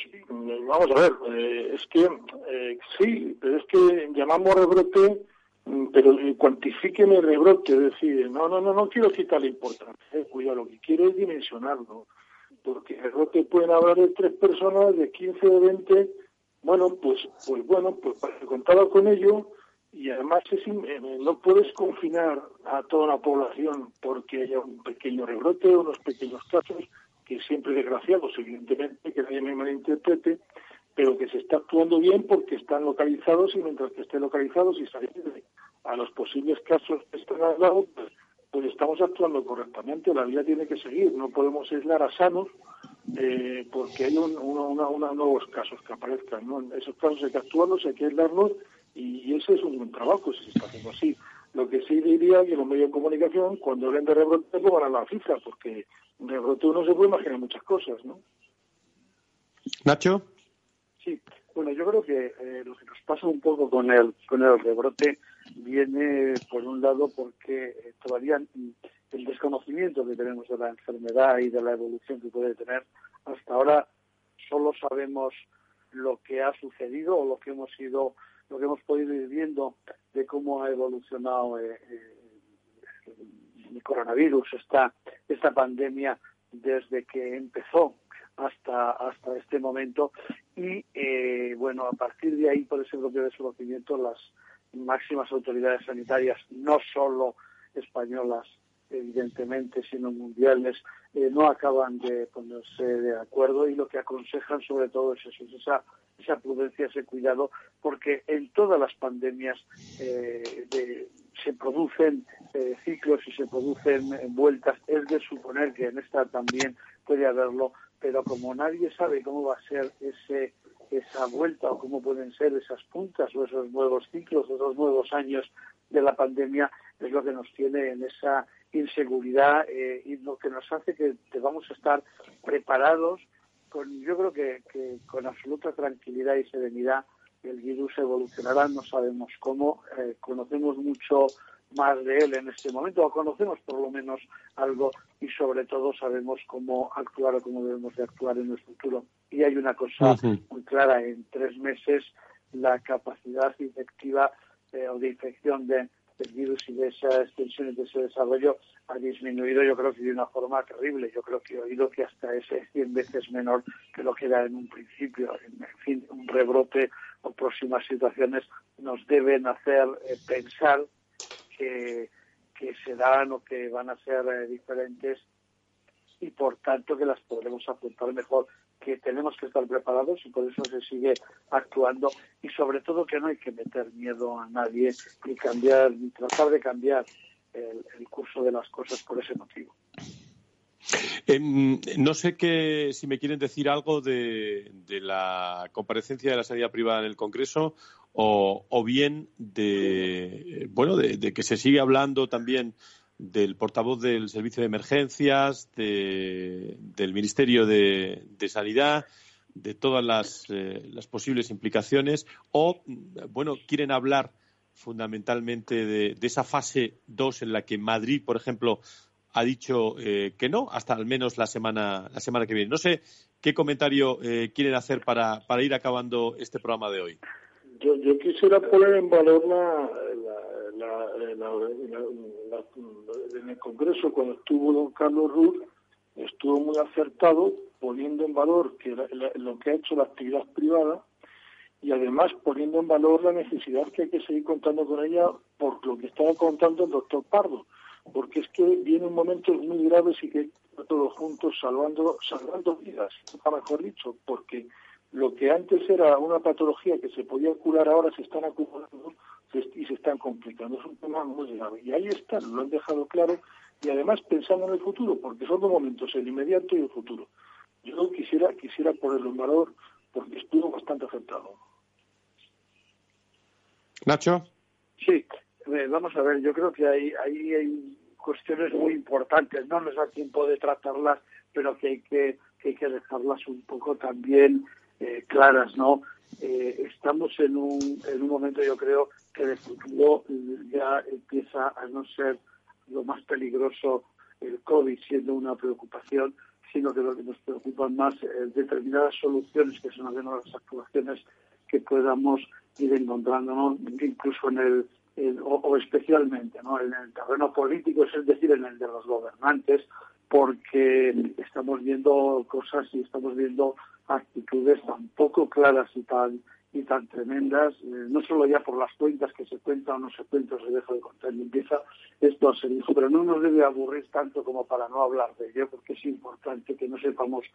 S10: vamos a ver, eh, es que eh, sí, pero es que llamamos rebrote, mm, pero cuantifíqueme el rebrote, es decir, no, no, no, no quiero la importancia, cuidado, lo que quiero es dimensionarlo. Porque el rebrote pueden hablar de tres personas, de 15, de 20, bueno, pues, pues bueno, pues contaba con ello y además es, eh, no puedes confinar a toda la población porque haya un pequeño rebrote, unos pequeños casos, que siempre desgraciados, evidentemente, que nadie me malinterprete, pero que se está actuando bien porque están localizados y mientras que estén localizados y se a los posibles casos que están al lado, pues, pues, estamos actuando correctamente. La vida tiene que seguir, no podemos aislar a sanos eh, porque hay un, una, nuevos casos que aparezcan. ¿no? Esos casos hay que actuarlos, hay que aislarlos y, ese es un buen trabajo si se está haciendo así. Lo que sí diría que los medios de comunicación, cuando hablen de rebrote, pongan la cifra, porque rebrote uno se puede imaginar muchas cosas, ¿no?
S2: Nacho.
S11: Sí, bueno, yo creo que eh, lo que nos pasa un poco con el, con el rebrote viene, por un lado, porque eh, todavía el desconocimiento que tenemos de la enfermedad y de la evolución que puede tener, hasta ahora solo sabemos lo que ha sucedido o lo que hemos ido, lo que hemos podido ir viendo de cómo ha evolucionado eh, el coronavirus, esta, esta pandemia desde que empezó hasta, hasta este momento. Y eh, bueno, a partir de ahí, por ese propio desconocimiento, las máximas autoridades sanitarias, no solo españolas, evidentemente, sino mundiales, eh, no acaban de ponerse de acuerdo y lo que aconsejan sobre todo es eso, esa, esa prudencia, ese cuidado, porque en todas las pandemias eh, se producen ciclos y se producen vueltas. Es de suponer que en esta también puede haberlo pero como nadie sabe cómo va a ser ese esa vuelta o cómo pueden ser esas puntas o esos nuevos ciclos, esos nuevos años de la pandemia, es lo que nos tiene en esa inseguridad eh, y lo que nos hace que debamos estar preparados con, yo creo que, con absoluta tranquilidad y serenidad el virus evolucionará, no sabemos cómo, eh, conocemos mucho más de él en este momento, o conocemos por lo menos algo y sobre todo sabemos cómo actuar o cómo debemos de actuar en el futuro. Y hay una cosa muy clara, en tres meses la capacidad infectiva eh, o de infección de, del virus y de esa extensión y de ese desarrollo ha disminuido yo creo que de una forma terrible. Yo creo que he oído que hasta es 100 veces menor que lo que era en un principio. En fin, un rebrote o próximas situaciones nos deben hacer eh, pensar que, se dan o que van a ser eh, diferentes y por tanto que las podremos afrontar mejor, que tenemos que estar preparados y por eso se sigue actuando y sobre todo que no hay que meter miedo a nadie ni cambiar ni tratar de cambiar el, curso de las cosas por ese motivo.
S2: Em, no sé que, si me quieren decir algo de, de, la comparecencia de la sanidad privada en el Congreso o, bien de, bueno, de, que se sigue hablando también del portavoz del Servicio de Emergencias, del Ministerio de, Sanidad, de todas las, eh, las, posibles implicaciones, o, bueno, quieren hablar fundamentalmente de, esa fase 2 en la que Madrid, por ejemplo, ha dicho eh, que no, hasta al menos la semana, la semana que viene. No sé qué comentario eh, quieren hacer para, para ir acabando este programa de hoy.
S10: Yo, yo quisiera poner en valor la, en el Congreso cuando estuvo don Carlos Ruz, estuvo muy acertado poniendo en valor que lo que ha hecho la actividad privada y además poniendo en valor la necesidad que hay que seguir contando con ella por lo que estaba contando el doctor Pardo, porque es que vienen momentos muy graves y que todos juntos salvando salvando vidas, mejor dicho, porque lo que antes era una patología que se podía curar ahora se están acumulando y se están complicando. Es un tema muy grave. Y ahí están, lo han dejado claro y además pensando en el futuro, porque son dos momentos, el inmediato y el futuro. Yo quisiera, quisiera ponerlo en valor porque estuvo bastante afectado.
S2: Nacho.
S11: Sí, eh, vamos a ver, yo creo que ahí hay cuestiones muy importantes, no nos da tiempo de tratarlas, pero que hay que, hay dejarlas un poco también eh, claras, ¿no? Eh, estamos en un, en un momento, yo creo, que de futuro ya empieza a no ser lo más peligroso el COVID siendo una preocupación, sino que lo que nos preocupan más es determinadas soluciones que son algunas de las actuaciones que podamos ir encontrándonos, incluso en el, o, especialmente ¿no? en el terreno político, es decir, en el de los gobernantes, porque estamos viendo cosas y estamos viendo actitudes tan poco claras y tan y tan tremendas, eh, no solo ya por las cuentas que se cuentan o no se cuentan, se deja de contar y empieza esto a ser hijo, pero no nos debe aburrir tanto como para no hablar de ello, porque es importante que no sepamos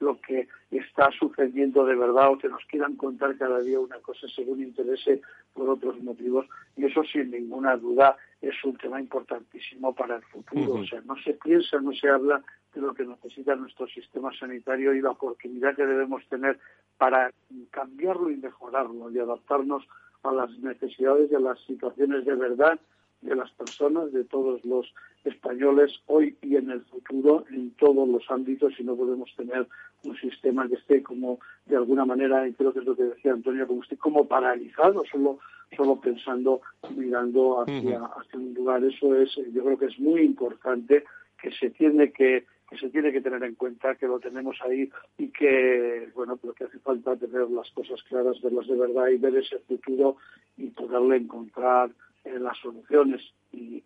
S11: lo que está sucediendo de verdad o que nos quieran contar cada día una cosa según interese por otros motivos, y eso sin ninguna duda es un tema importantísimo para el futuro. O sea, no se piensa, no se habla de lo que necesita nuestro sistema sanitario y la oportunidad que debemos tener para cambiarlo y mejorarlo y adaptarnos a las necesidades y a las situaciones de verdad de las personas, de todos los españoles hoy y en el futuro, en todos los ámbitos, y no podemos tener un sistema que esté como, de alguna manera, y creo que es lo que decía Antonio, como esté como paralizado, solo, solo pensando, mirando hacia, hacia un lugar. Eso es, yo creo que es muy importante, que se tiene que que se tiene que tener en cuenta, que lo tenemos ahí y que, bueno, pero que hace falta tener las cosas claras, verlas de verdad y ver ese futuro y poderle encontrar eh, las soluciones. Y,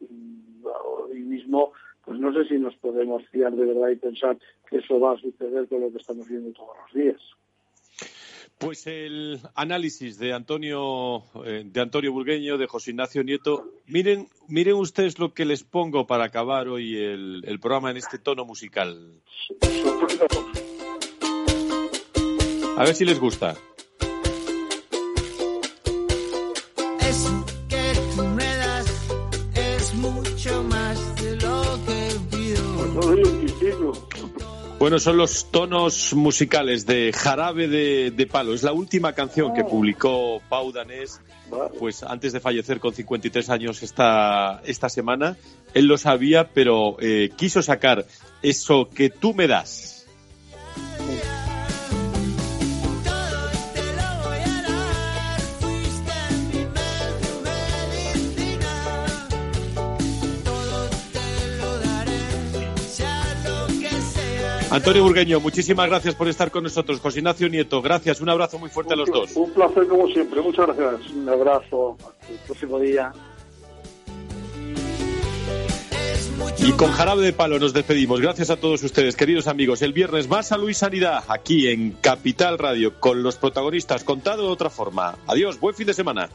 S11: hoy mismo, pues no sé si nos podemos fiar de verdad y pensar que eso va a suceder con lo que estamos viendo todos los días.
S2: Pues el análisis de Antonio, eh, de Antonio Burgueño, de José Ignacio Nieto. Miren, miren ustedes lo que les pongo para acabar hoy el, el programa en este tono musical. A ver si les gusta.
S12: Es
S2: Bueno, son los tonos musicales de Jarabe de, Palo. Es la última canción que publicó Pau Danés, pues antes de fallecer con 53 años esta, esta semana. Él lo sabía, pero eh, quiso sacar eso que tú me das. Antonio Burgueño, muchísimas gracias por estar con nosotros. José Ignacio Nieto, gracias. Un abrazo muy fuerte a los dos.
S10: Un placer como siempre. Muchas gracias.
S11: Un abrazo. Hasta el próximo día.
S2: Y con jarabe de palo nos despedimos. Gracias a todos ustedes, queridos amigos. El viernes más salud y sanidad aquí en Capital Radio con los protagonistas contado de otra forma. Adiós, buen fin de semana.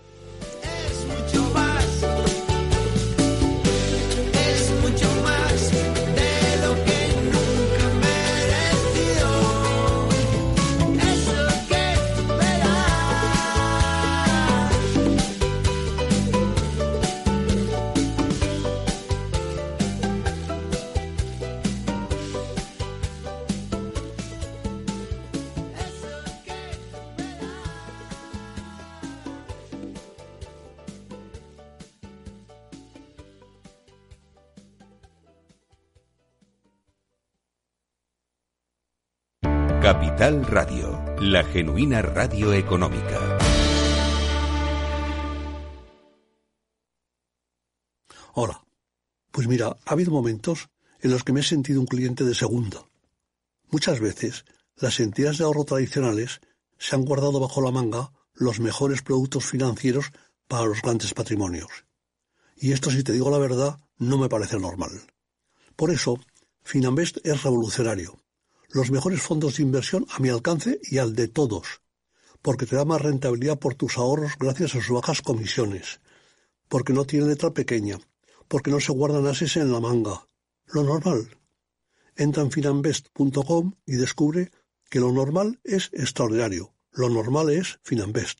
S1: Capital Radio, la genuina radio económica.
S13: Hola. Pues mira, ha habido momentos en los que me he sentido un cliente de segunda. Muchas veces, las entidades de ahorro tradicionales se han guardado bajo la manga los mejores productos financieros para los grandes patrimonios. Y esto, si te digo la verdad, no me parece normal. Por eso, Finambest es revolucionario los mejores fondos de inversión a mi alcance y al de todos, porque te da más rentabilidad por tus ahorros gracias a sus bajas comisiones, porque no tiene letra pequeña, porque no se guardan ases en la manga. Lo normal. Entra en finambest.com y descubre que lo normal es extraordinario. Lo normal es Finambest.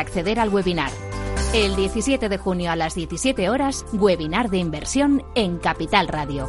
S14: acceder al webinar. El 17 de junio a las 17 horas, webinar de inversión en Capital Radio.